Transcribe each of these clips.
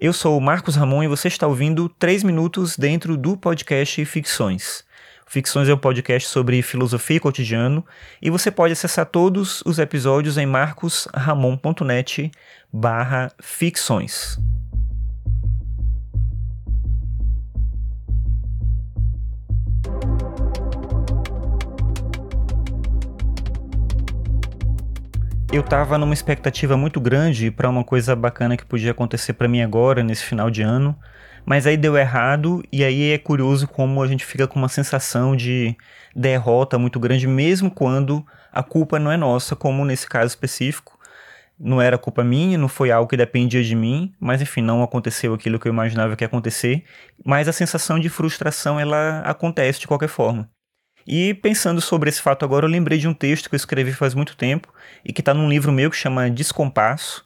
Eu sou o Marcos Ramon e você está ouvindo 3 minutos dentro do podcast Ficções. Ficções é um podcast sobre filosofia e cotidiano e você pode acessar todos os episódios em marcosramon.net eu tava numa expectativa muito grande para uma coisa bacana que podia acontecer para mim agora, nesse final de ano, mas aí deu errado, e aí é curioso como a gente fica com uma sensação de derrota muito grande, mesmo quando a culpa não é nossa, como nesse caso específico. Não era culpa minha, não foi algo que dependia de mim, mas enfim, não aconteceu aquilo que eu imaginava que ia acontecer. Mas a sensação de frustração, ela acontece de qualquer forma. E pensando sobre esse fato agora, eu lembrei de um texto que eu escrevi faz muito tempo e que está num livro meu que chama Descompasso.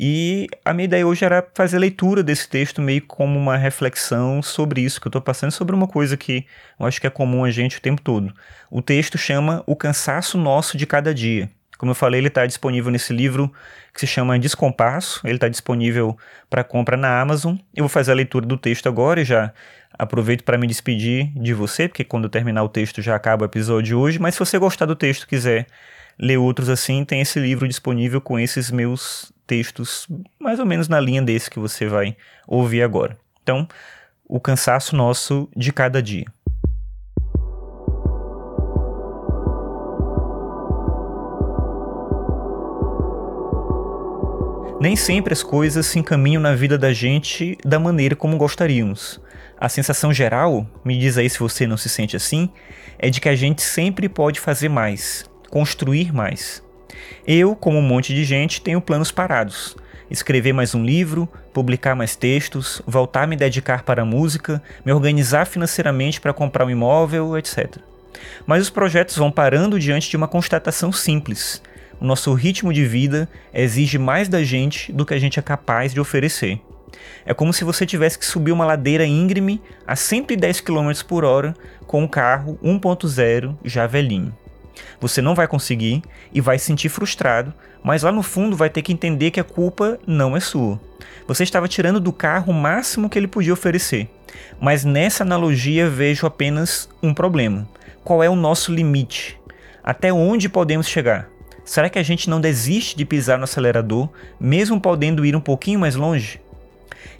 E a minha ideia hoje era fazer a leitura desse texto meio como uma reflexão sobre isso que eu estou passando, sobre uma coisa que eu acho que é comum a gente o tempo todo. O texto chama O Cansaço Nosso de Cada Dia. Como eu falei, ele está disponível nesse livro que se chama Descompasso. Ele está disponível para compra na Amazon. Eu vou fazer a leitura do texto agora e já Aproveito para me despedir de você, porque quando terminar o texto já acaba o episódio de hoje. Mas se você gostar do texto quiser ler outros assim, tem esse livro disponível com esses meus textos, mais ou menos na linha desse que você vai ouvir agora. Então, o cansaço nosso de cada dia. Nem sempre as coisas se encaminham na vida da gente da maneira como gostaríamos. A sensação geral, me diz aí se você não se sente assim, é de que a gente sempre pode fazer mais, construir mais. Eu, como um monte de gente, tenho planos parados. Escrever mais um livro, publicar mais textos, voltar a me dedicar para a música, me organizar financeiramente para comprar um imóvel, etc. Mas os projetos vão parando diante de uma constatação simples. O nosso ritmo de vida exige mais da gente do que a gente é capaz de oferecer. É como se você tivesse que subir uma ladeira íngreme a 110 km por hora com um carro 1.0 já velhinho. Você não vai conseguir e vai se sentir frustrado, mas lá no fundo vai ter que entender que a culpa não é sua. Você estava tirando do carro o máximo que ele podia oferecer. Mas nessa analogia vejo apenas um problema. Qual é o nosso limite? Até onde podemos chegar? Será que a gente não desiste de pisar no acelerador, mesmo podendo ir um pouquinho mais longe?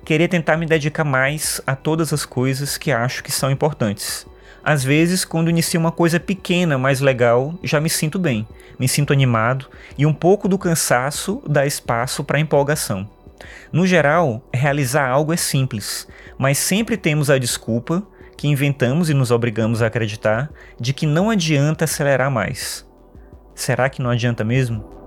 querer tentar me dedicar mais a todas as coisas que acho que são importantes. Às vezes, quando inicio uma coisa pequena, mas legal, já me sinto bem, me sinto animado e um pouco do cansaço dá espaço para empolgação. No geral, realizar algo é simples, mas sempre temos a desculpa que inventamos e nos obrigamos a acreditar de que não adianta acelerar mais. Será que não adianta mesmo?